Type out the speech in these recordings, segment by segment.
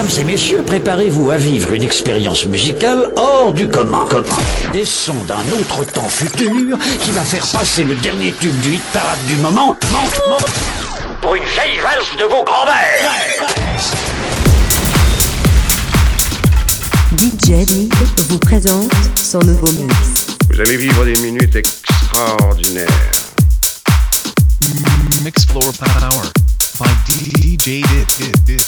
Mesdames et messieurs, préparez-vous à vivre une expérience musicale hors du commun. Des sons d'un autre temps futur qui va faire passer le dernier tube du hit parade du moment pour une vieille valse de vos grands-mères. DJ vous présente son nouveau mix. Vous allez vivre des minutes extraordinaires. Mix Floor Power by DJ Dit.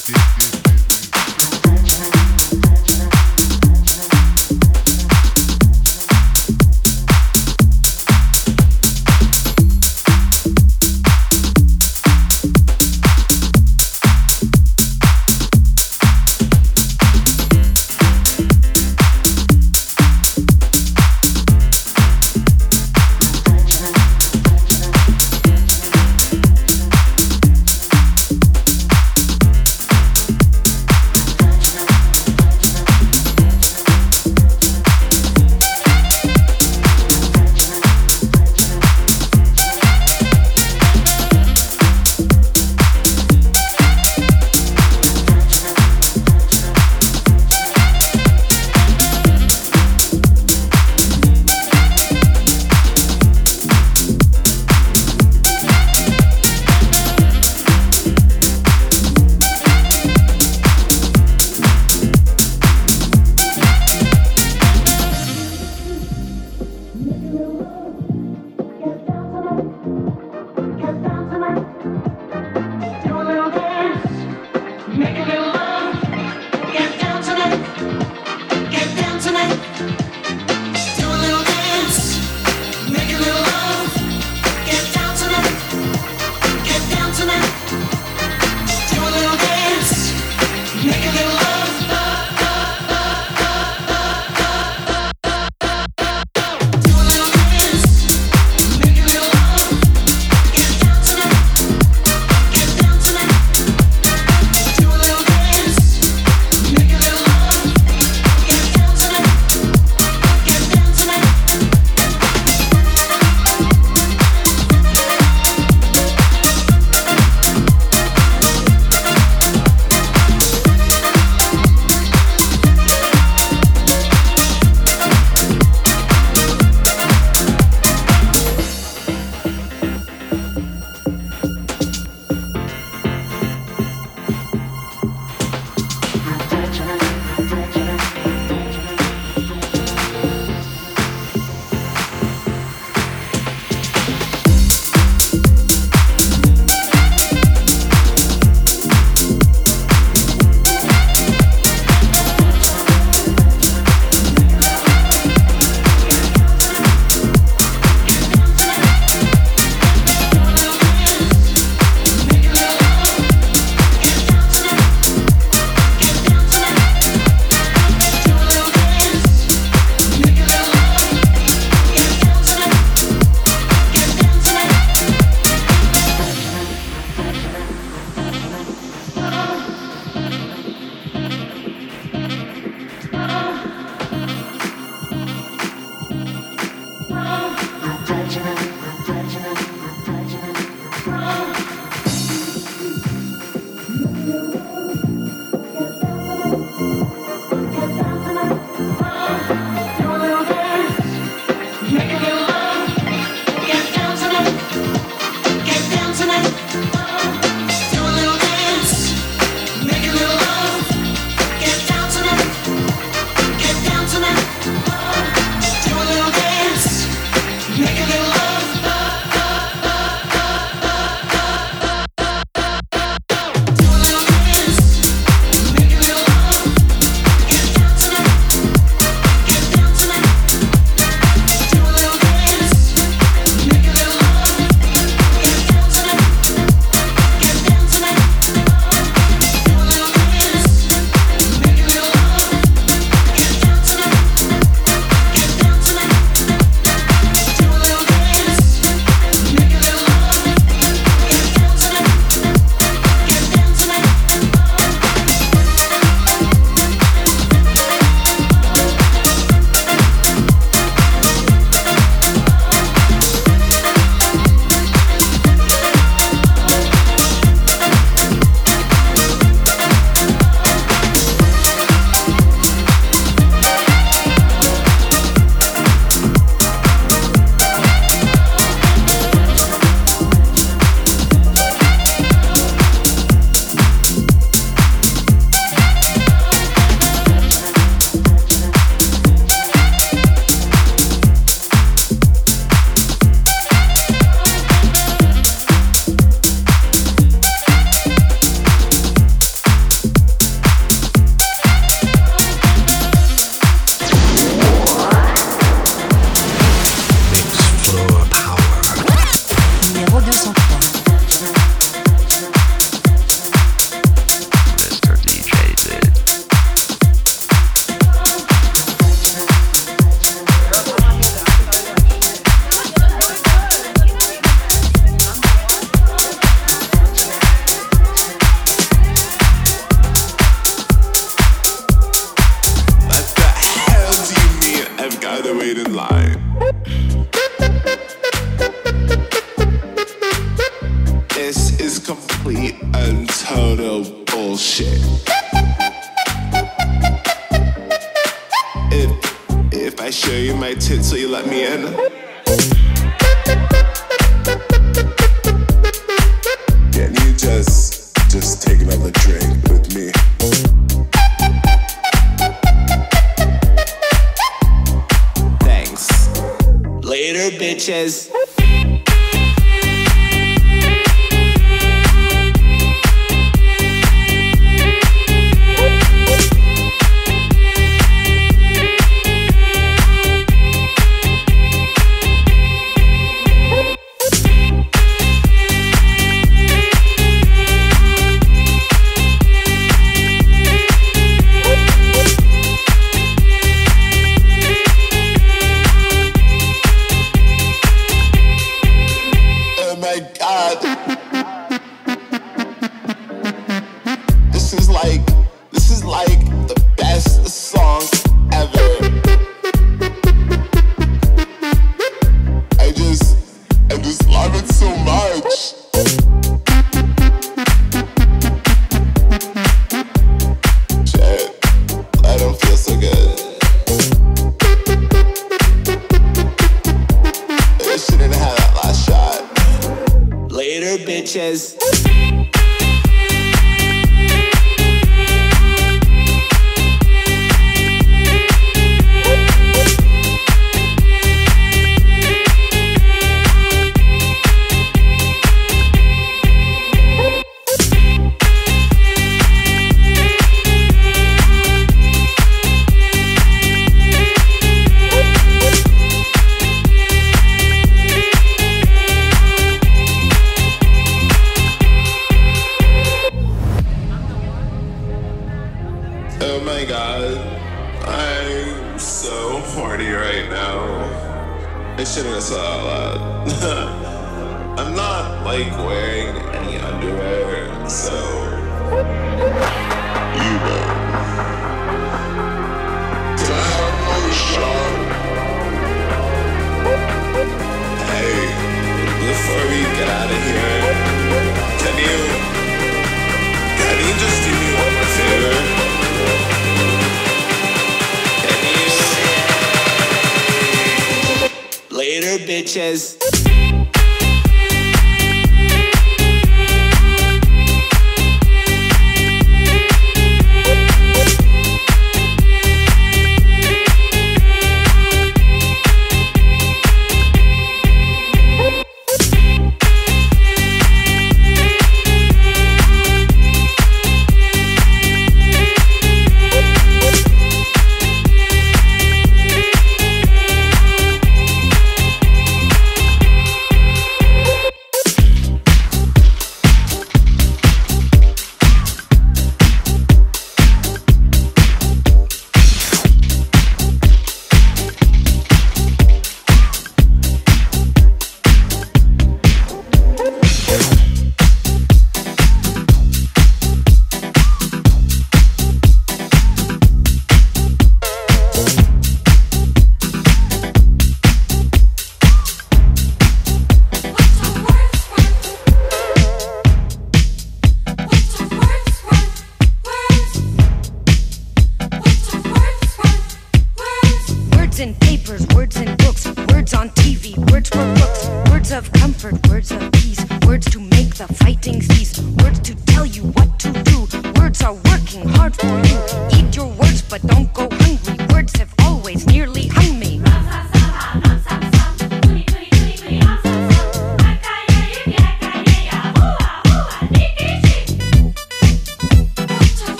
Like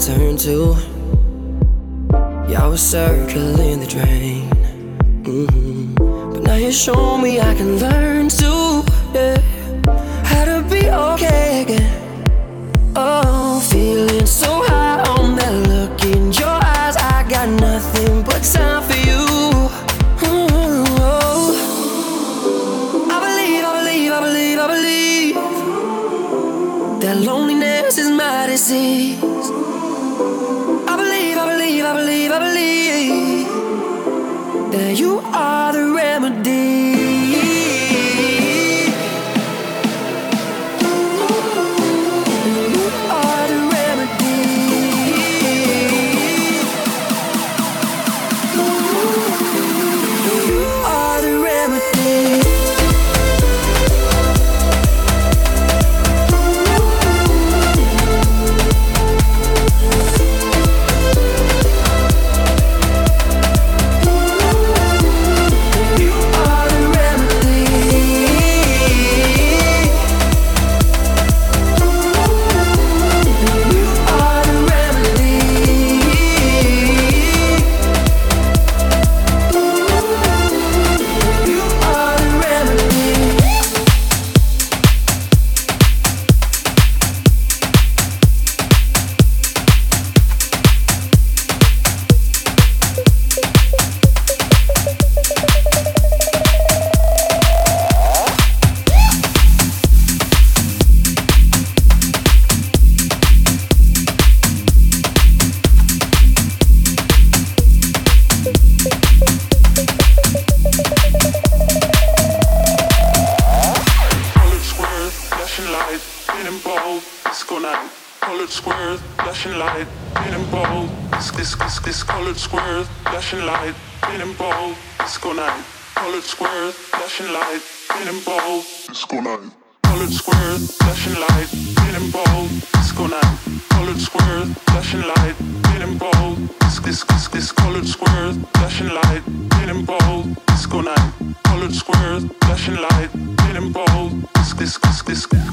turn to. Yeah, I was circling the drain. Mm-hmm. But now you show me I can learn to. Yeah. this, this, this colored squares, flashing light, getting bold, disco night, colored squares, flashing light, getting bold, Disco, disco, disco.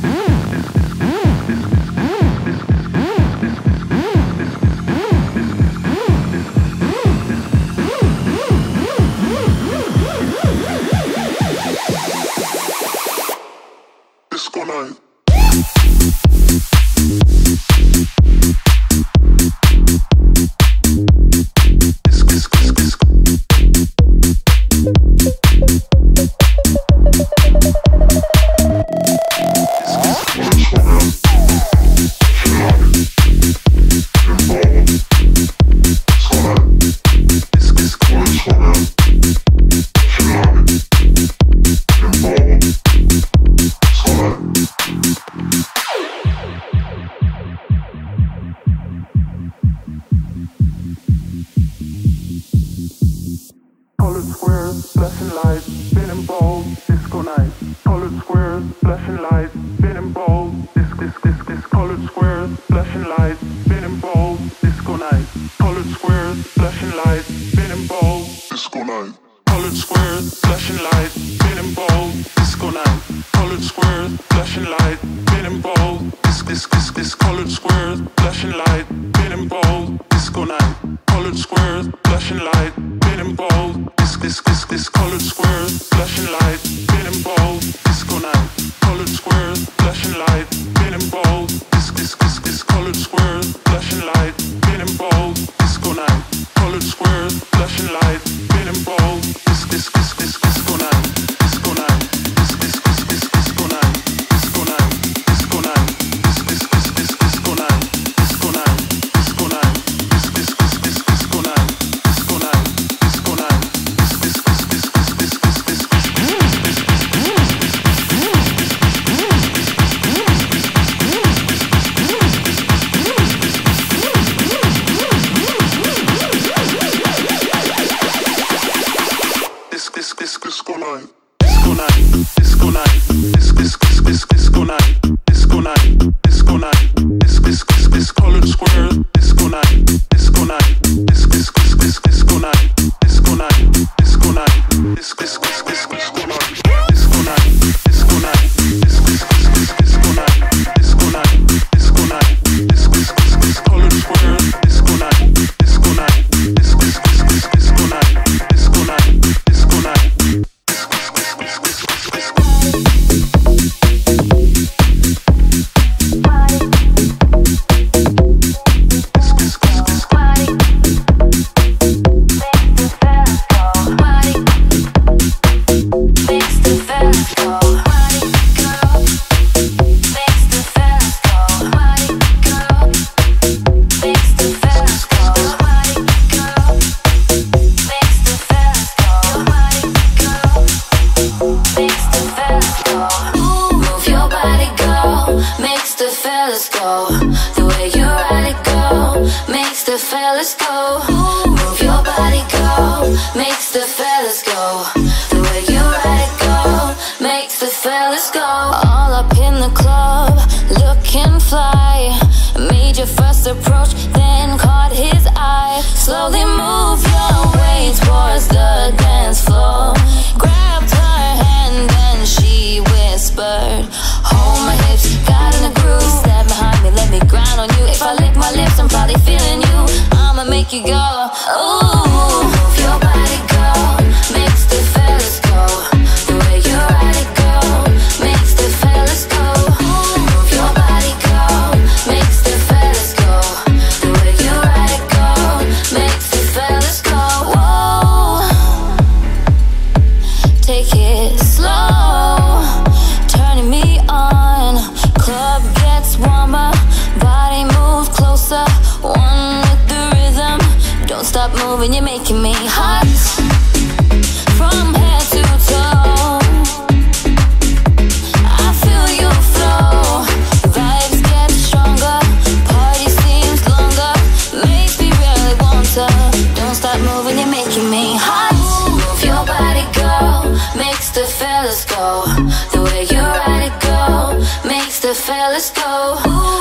fellas go. The way you ride it go makes the fellas go. Ooh.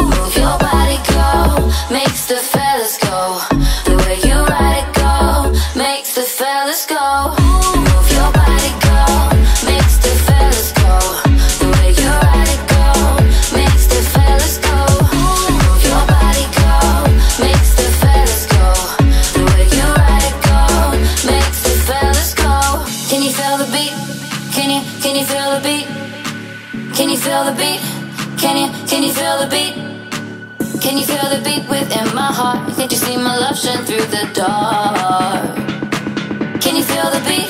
Through the dark. Can you feel the beat?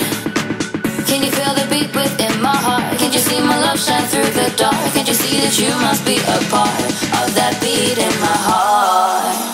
Can you feel the beat within my heart? Can you see my love shine through the dark? Can you see that you must be a part of that beat in my heart?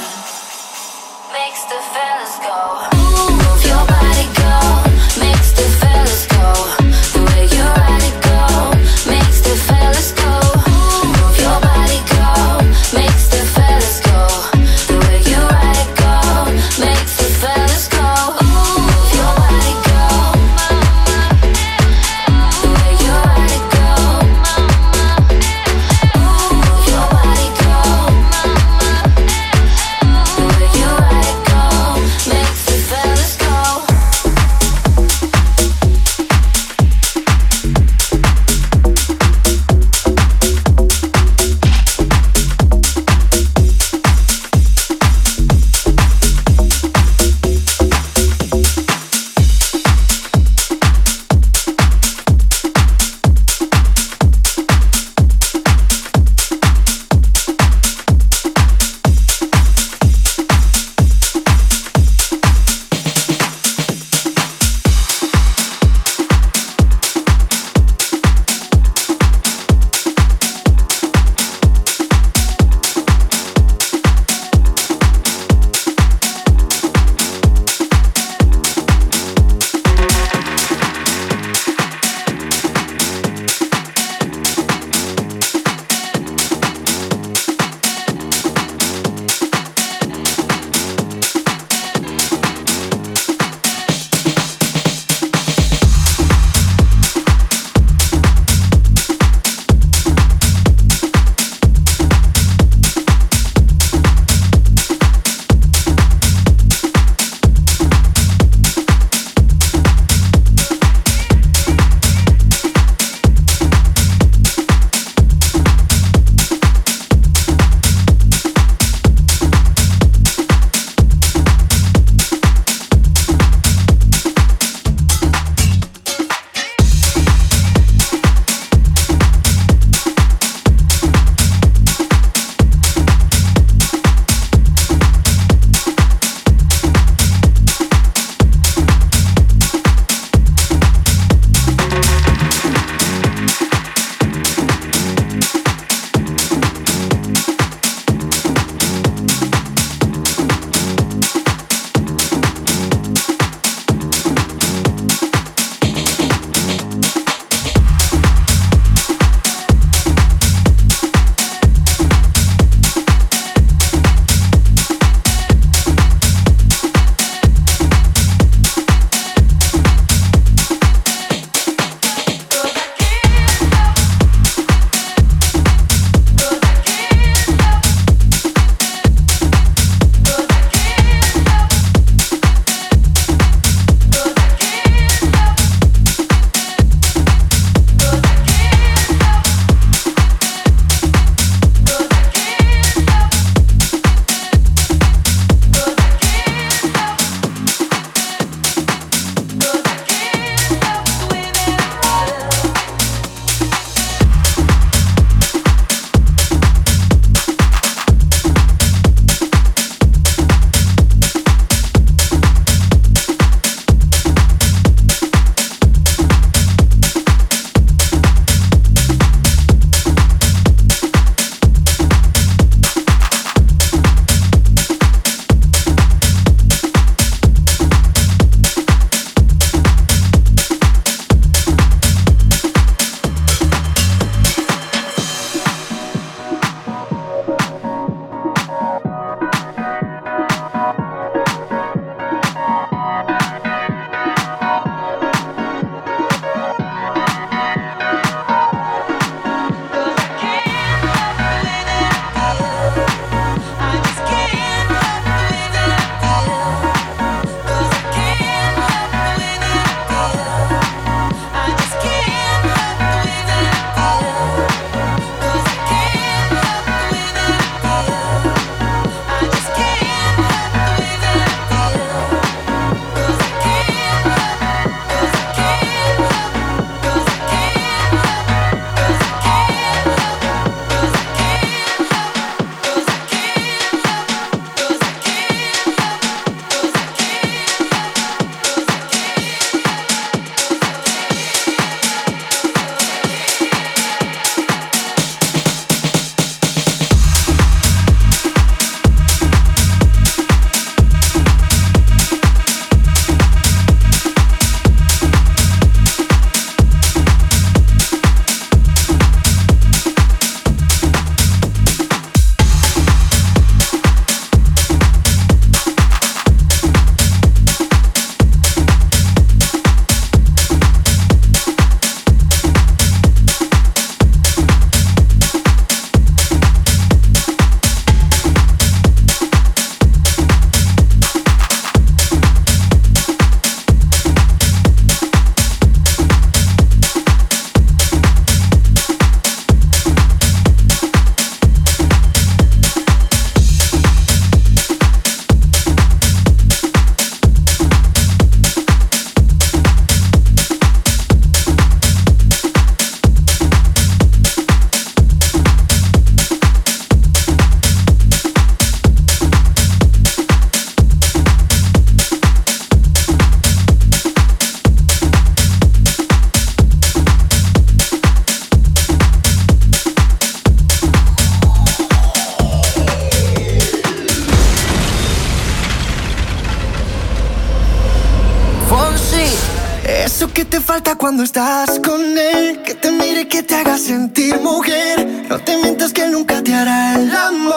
cuando estás con él. Que te mire, y que te haga sentir mujer. No te mientas que nunca te hará el amor.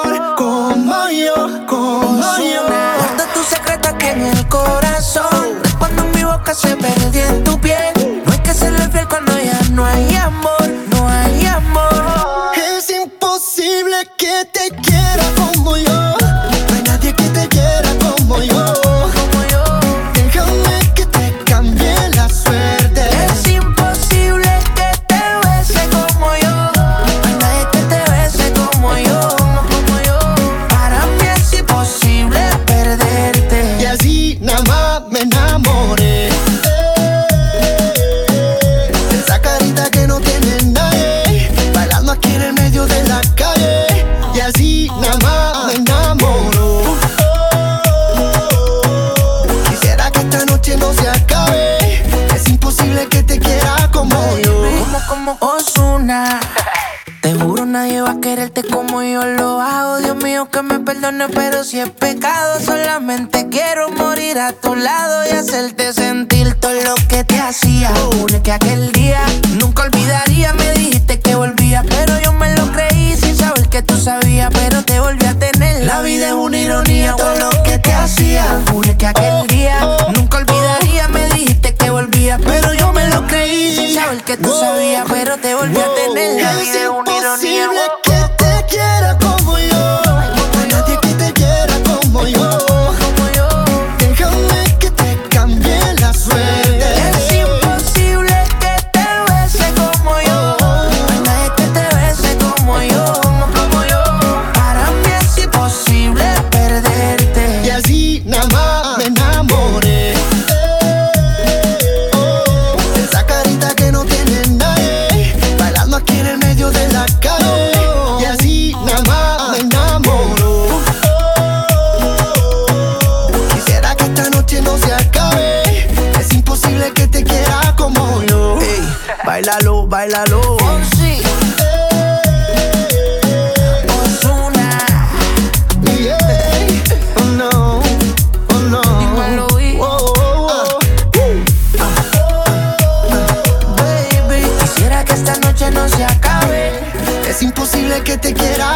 tu lado.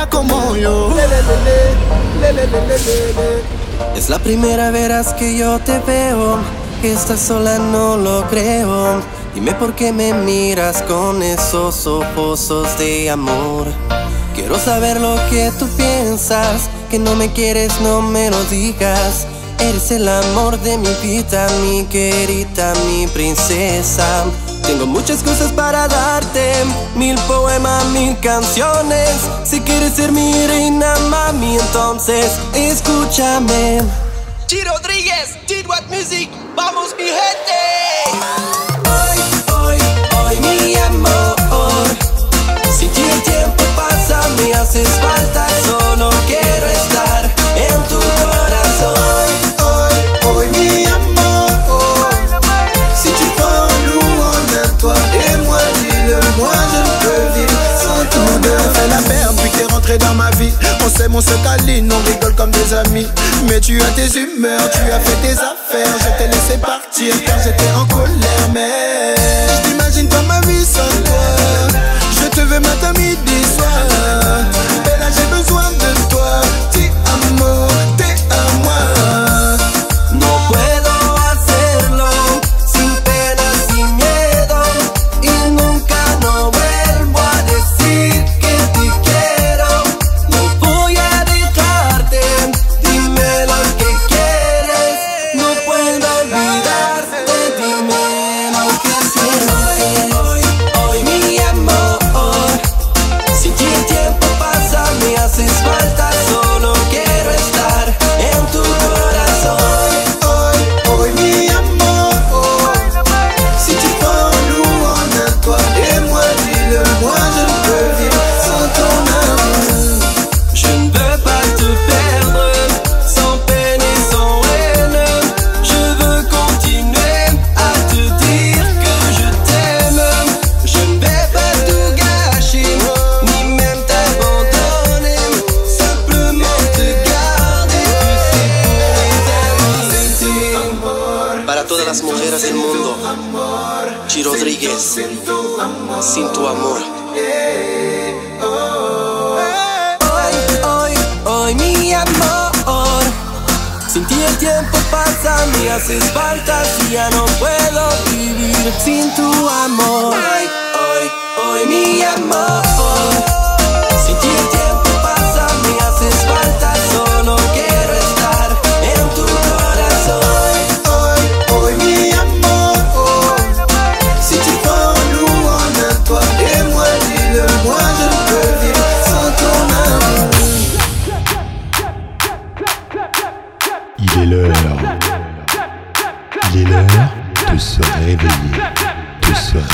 como yo. Es la primera vez que yo te veo, que estás sola no lo creo. Dime por qué me miras con esos ojos de amor. Quiero saber lo que tú piensas, que no me quieres, no me lo digas. Eres el amor de mi vida, mi querida, mi princesa. Tengo muchas cosas para darte, mil poemas, mil canciones. Si quieres ser mi reina, mami, entonces escúchame. Chi Rodríguez, Chi What Music, vamos mi gente. Hoy, hoy, hoy mi amor. Si el tiempo pasa, me haces falta. s'aime, on se câline, on rigole comme des amis. Mais tu as tes humeurs, tu as fait tes affaires. Je t'ai laissé partir car j'étais en colère, mais je t'imagine pas ma vie sans toi. Je te veux matin, midi, soir. todas las mujeres del mundo. Chi Rodríguez, sin tu amor. Hoy, hoy, hoy mi amor. Sin ti el tiempo pasa, me haces falta si ya no puedo vivir sin tu amor. Hoy, hoy, hoy mi amor. Sin ti el tiempo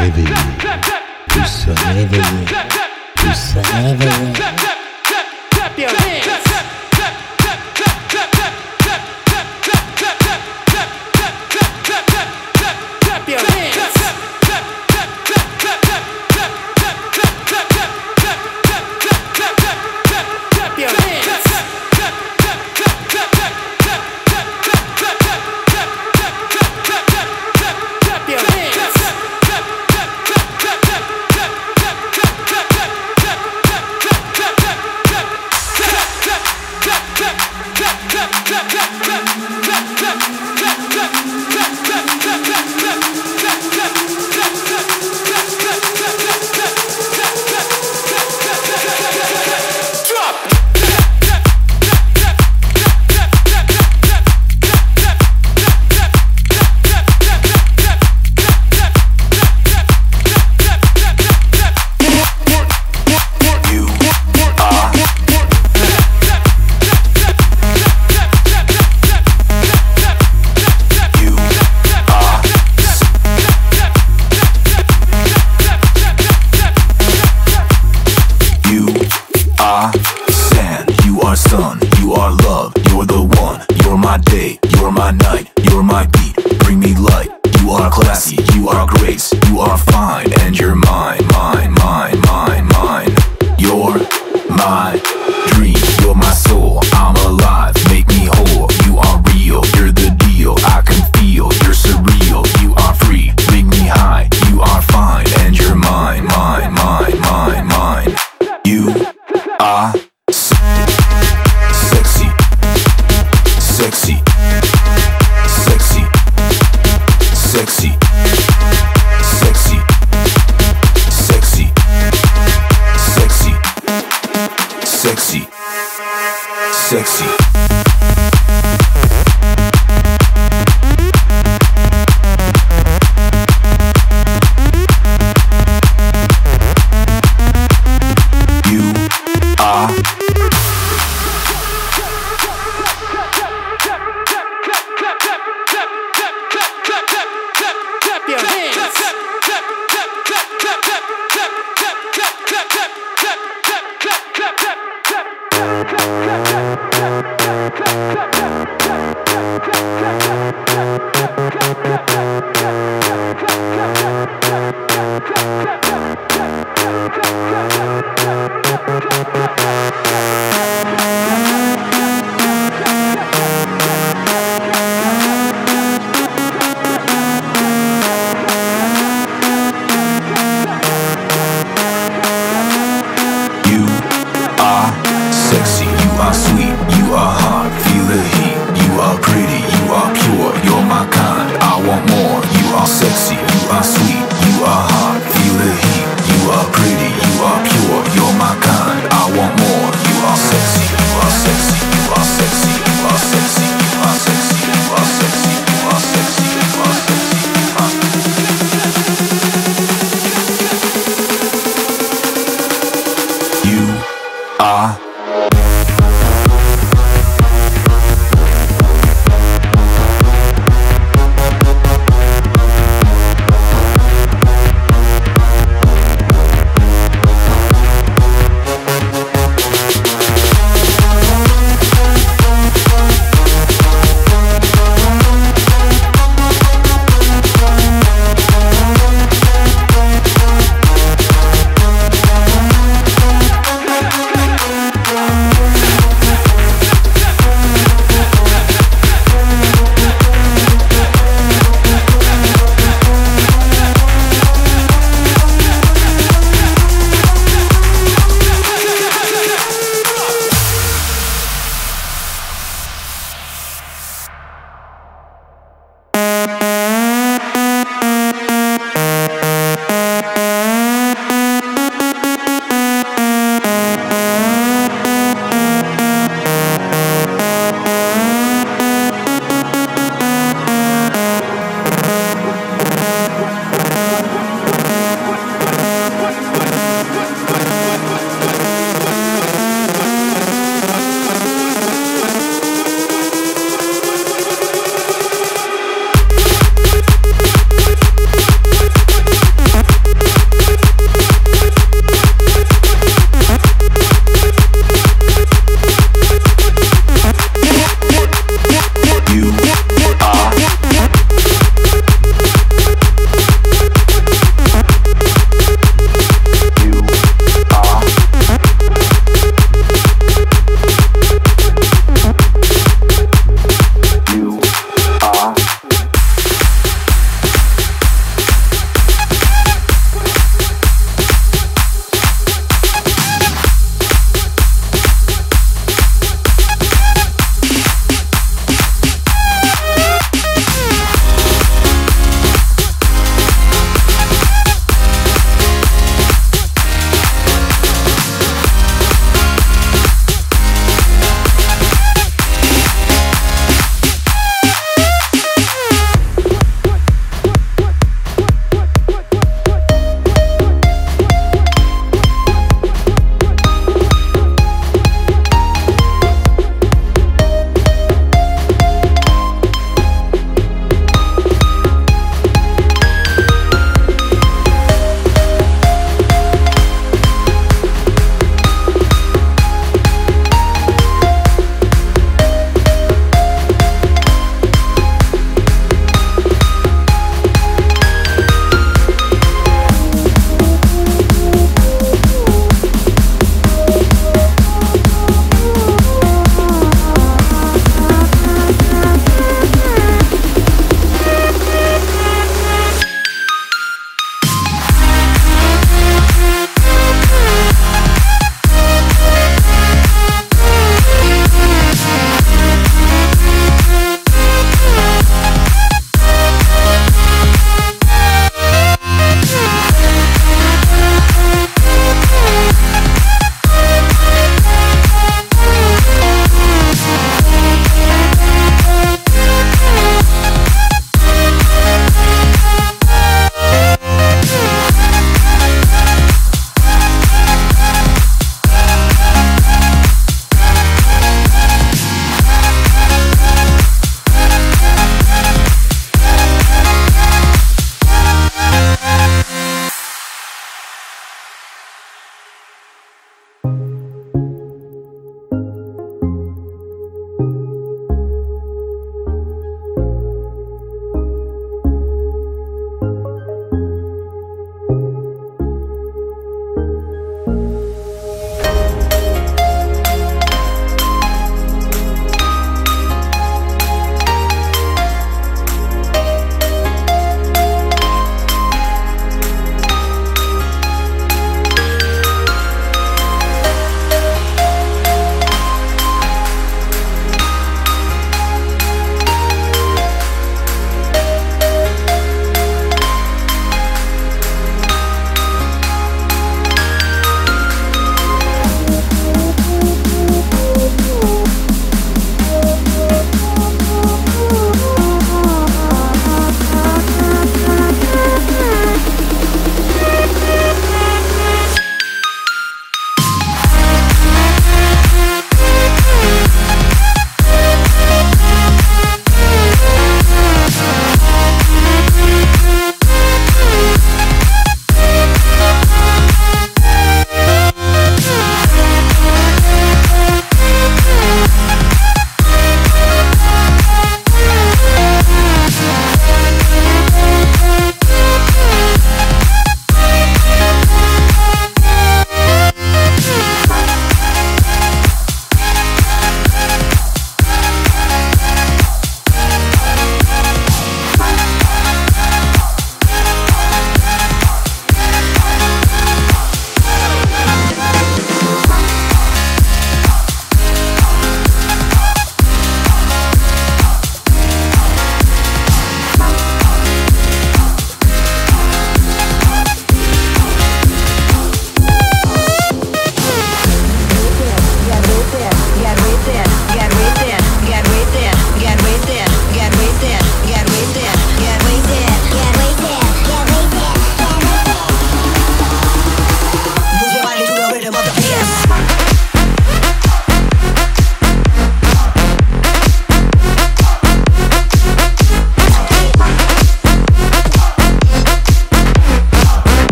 réveiller, de se réveiller.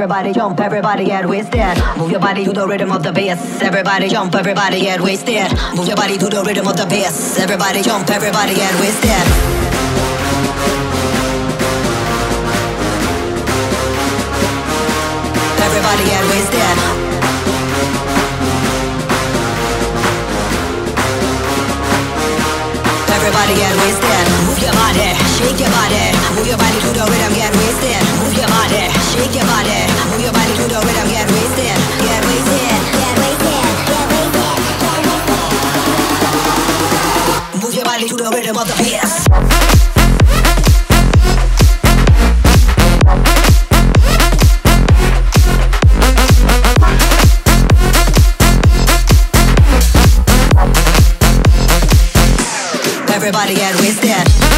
Everybody jump, everybody get wasted. Move your body to the rhythm of the bass. Everybody jump, everybody get wasted. Move your body to the rhythm of the bass. Everybody jump, everybody get wasted. Everybody get wasted. Everybody get wasted. Move your body, shake your body. Move your body to the rhythm, get wasted. Move your body, shake your body. Your body to the rhythm, get wasted. Get wasted. Get wasted. Get wasted. Move your body to the rhythm of the. Everybody get wasted.